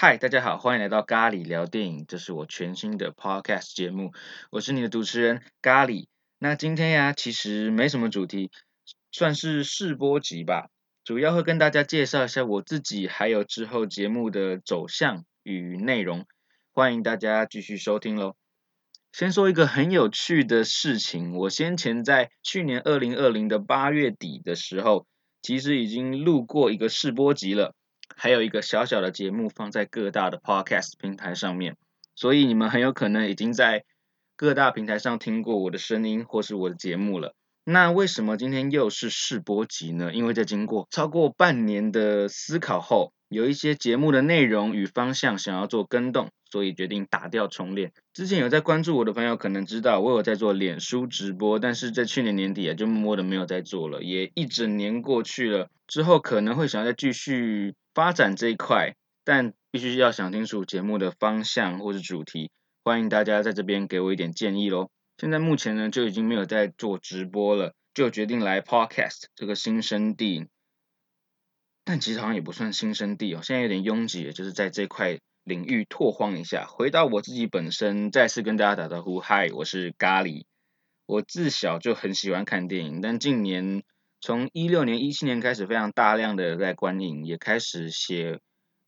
嗨，大家好，欢迎来到咖喱聊电影，这是我全新的 podcast 节目，我是你的主持人咖喱。那今天呀，其实没什么主题，算是试播集吧，主要会跟大家介绍一下我自己，还有之后节目的走向与内容，欢迎大家继续收听喽。先说一个很有趣的事情，我先前在去年二零二零的八月底的时候，其实已经录过一个试播集了，还有一个小小的节目放在各大的 podcast 平台上面，所以你们很有可能已经在各大平台上听过我的声音或是我的节目了。那为什么今天又是试播集呢？因为在经过超过半年的思考后，有一些节目的内容与方向想要做更动，所以决定打掉重练。之前有在关注我的朋友可能知道，我有在做脸书直播，但是在去年年底啊，就默默的没有在做了。也一整年过去了，之后可能会想要再继续发展这一块，但必须要想清楚节目的方向或是主题。欢迎大家在这边给我一点建议喽。现在目前呢，就已经没有在做直播了，就决定来 Podcast 这个新生地。但其实好像也不算新生地哦，现在有点拥挤，就是在这块领域拓荒一下。回到我自己本身，再次跟大家打招呼，嗨，我是咖喱。我自小就很喜欢看电影，但近年从一六年、一七年开始，非常大量的在观影，也开始写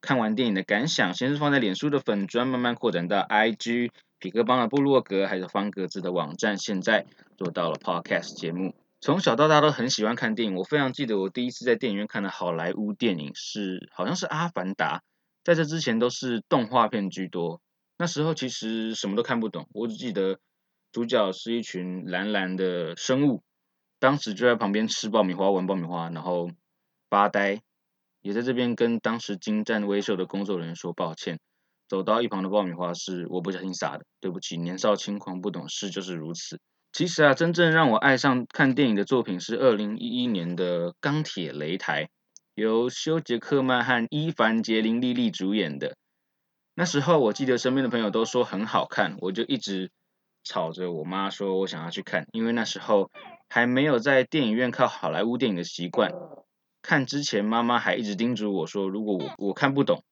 看完电影的感想。先是放在脸书的粉砖，慢慢扩展到 IG。皮克邦的部落格，还有方格子的网站，现在做到了 podcast 节目。从小到大都很喜欢看电影，我非常记得我第一次在电影院看的好莱坞电影是，好像是《阿凡达》。在这之前都是动画片居多。那时候其实什么都看不懂，我只记得主角是一群蓝蓝的生物，当时就在旁边吃爆米花、玩爆米花，然后发呆。也在这边跟当时精湛微秀的工作人员说抱歉。走到一旁的爆米花是我不小心撒的，对不起，年少轻狂不懂事就是如此。其实啊，真正让我爱上看电影的作品是二零一一年的《钢铁擂台》，由休杰克曼和伊凡杰林莉莉主演的。那时候我记得身边的朋友都说很好看，我就一直吵着我妈说我想要去看，因为那时候还没有在电影院看好莱坞电影的习惯。看之前妈妈还一直叮嘱我说，如果我我看不懂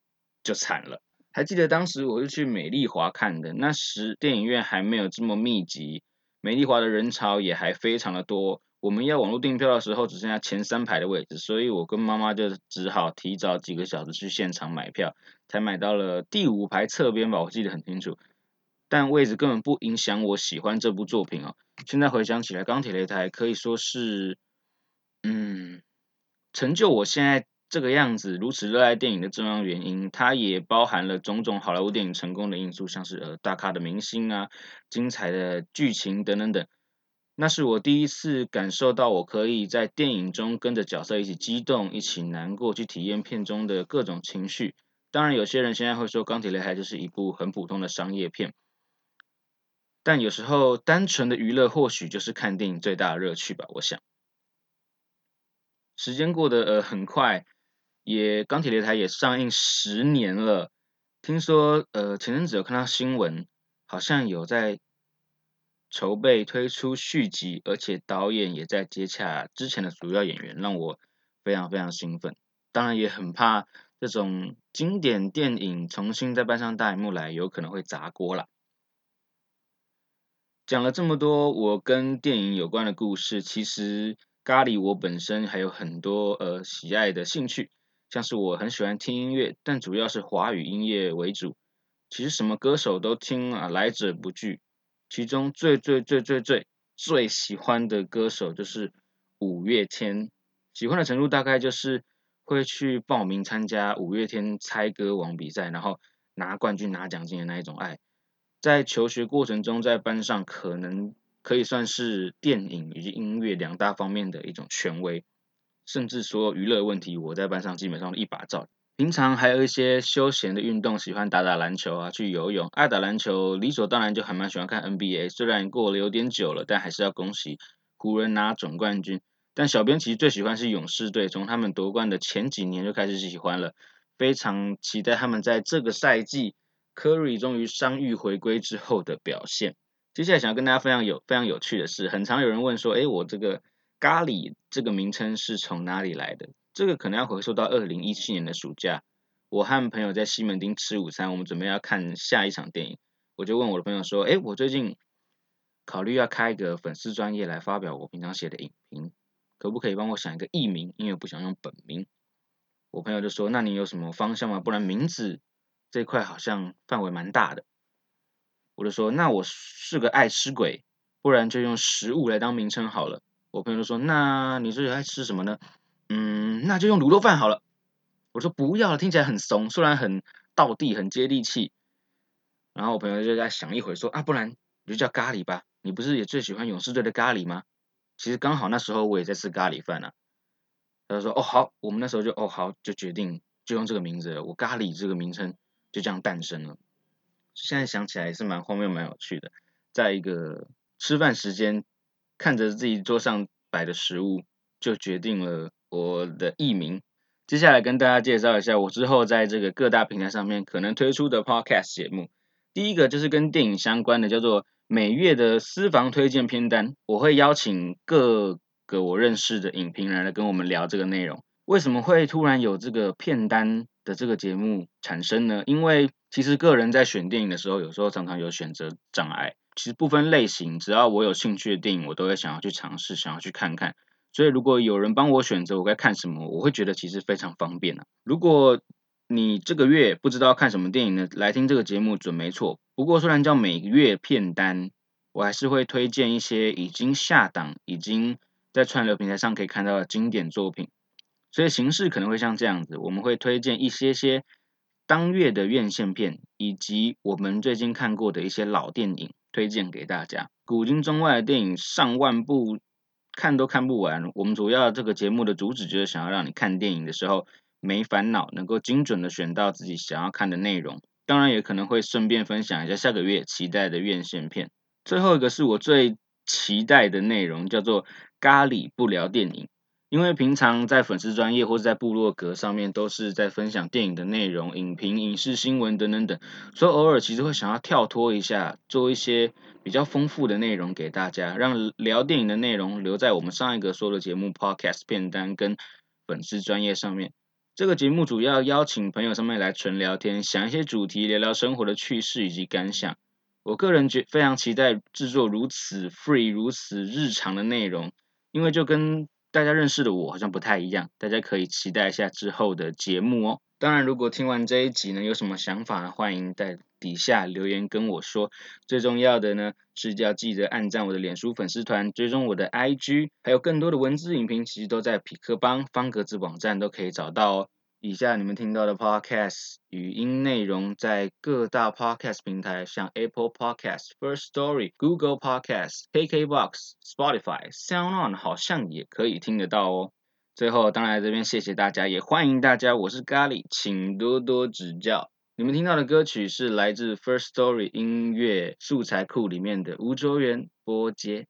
就惨了。还记得当时我是去美丽华看的，那时电影院还没有这么密集，美丽华的人潮也还非常的多。我们要网络订票的时候，只剩下前三排的位置，所以我跟妈妈就只好提早几个小时去现场买票，才买到了第五排侧边吧，我记得很清楚。但位置根本不影响我喜欢这部作品哦。现在回想起来，《钢铁擂台》可以说是，嗯，成就我现在。这个样子如此热爱电影的重要原因，它也包含了种种好莱坞电影成功的因素，像是呃大咖的明星啊、精彩的剧情等等等。那是我第一次感受到我可以在电影中跟着角色一起激动、一起难过，去体验片中的各种情绪。当然，有些人现在会说《钢铁擂台》就是一部很普通的商业片，但有时候单纯的娱乐或许就是看电影最大的乐趣吧。我想，时间过得呃很快。也钢铁擂台也上映十年了，听说呃前阵子有看到新闻，好像有在筹备推出续集，而且导演也在接洽之前的主要演员，让我非常非常兴奋。当然也很怕这种经典电影重新再搬上大荧幕来，有可能会砸锅了。讲了这么多我跟电影有关的故事，其实咖喱我本身还有很多呃喜爱的兴趣。像是我很喜欢听音乐，但主要是华语音乐为主。其实什么歌手都听啊，来者不拒。其中最最最最最最喜欢的歌手就是五月天，喜欢的程度大概就是会去报名参加五月天猜歌王比赛，然后拿冠军拿奖金的那一种爱。在求学过程中，在班上可能可以算是电影以及音乐两大方面的一种权威。甚至所有娱乐问题，我在班上基本上一把照。平常还有一些休闲的运动，喜欢打打篮球啊，去游泳。爱打篮球，理所当然就还蛮喜欢看 NBA。虽然过了有点久了，但还是要恭喜湖人拿总冠军。但小编其实最喜欢是勇士队，从他们夺冠的前几年就开始喜欢了，非常期待他们在这个赛季，Curry 终于伤愈回归之后的表现。接下来想要跟大家分享有非常有趣的事，很常有人问说，哎，我这个。咖喱这个名称是从哪里来的？这个可能要回溯到二零一七年的暑假。我和朋友在西门町吃午餐，我们准备要看下一场电影，我就问我的朋友说：“哎，我最近考虑要开一个粉丝专业来发表我平常写的影评，可不可以帮我想一个艺名？因为我不想用本名。”我朋友就说：“那你有什么方向吗？不然名字这块好像范围蛮大的。”我就说：“那我是个爱吃鬼，不然就用食物来当名称好了。”我朋友就说：“那你最爱吃什么呢？”嗯，那就用卤肉饭好了。我说：“不要了，听起来很怂，虽然很道地、很接地气。”然后我朋友就在想一会说：“啊，不然你就叫咖喱吧？你不是也最喜欢勇士队的咖喱吗？”其实刚好那时候我也在吃咖喱饭啊。他就说：“哦，好，我们那时候就哦好，就决定就用这个名字，我咖喱这个名称就这样诞生了。现在想起来也是蛮荒谬、蛮有趣的。在一个吃饭时间，看着自己桌上摆的食物，就决定了我的艺名。接下来跟大家介绍一下我之后在这个各大平台上面可能推出的 Podcast 节目。第一个就是跟电影相关的，叫做每月的私房推荐片单，我会邀请各。”个我认识的影评人来跟我们聊这个内容，为什么会突然有这个片单的这个节目产生呢？因为其实个人在选电影的时候，有时候常常有选择障碍。其实不分类型，只要我有兴趣的电影，我都会想要去尝试，想要去看看。所以如果有人帮我选择我该看什么，我会觉得其实非常方便啊。如果你这个月不知道看什么电影呢，来听这个节目准没错。不过虽然叫每月片单，我还是会推荐一些已经下档、已经在串流平台上可以看到的经典作品，所以形式可能会像这样子，我们会推荐一些些当月的院线片，以及我们最近看过的一些老电影，推荐给大家。古今中外的电影上万部，看都看不完。我们主要这个节目的主旨就是想要让你看电影的时候没烦恼，能够精准的选到自己想要看的内容。当然也可能会顺便分享一下下个月期待的院线片。最后一个是我最期待的内容，叫做。咖喱不聊电影，因为平常在粉丝专业或者在部落格上面都是在分享电影的内容、影评、影视新闻等等等，所以偶尔其实会想要跳脱一下，做一些比较丰富的内容给大家，让聊电影的内容留在我们上一个说的节目 Podcast 片单跟粉丝专业上面。这个节目主要邀请朋友上面来纯聊天，想一些主题，聊聊生活的趣事以及感想。我个人觉非常期待制作如此 free、如此日常的内容。因为就跟大家认识的我好像不太一样，大家可以期待一下之后的节目哦。当然，如果听完这一集呢，有什么想法，欢迎在底下留言跟我说。最重要的呢，是要记得按赞我的脸书粉丝团，追踪我的 IG，还有更多的文字影评，其实都在匹克邦方格子网站都可以找到哦。以下你们听到的 Podcast 语音内容，在各大 Podcast 平台，像 Apple Podcast、First Story、Google Podcast、KKBox、Spotify、SoundOn，好像也可以听得到哦。最后，当然这边谢谢大家，也欢迎大家，我是咖喱，请多多指教。你们听到的歌曲是来自 First Story 音乐素材库里面的吴卓源波接。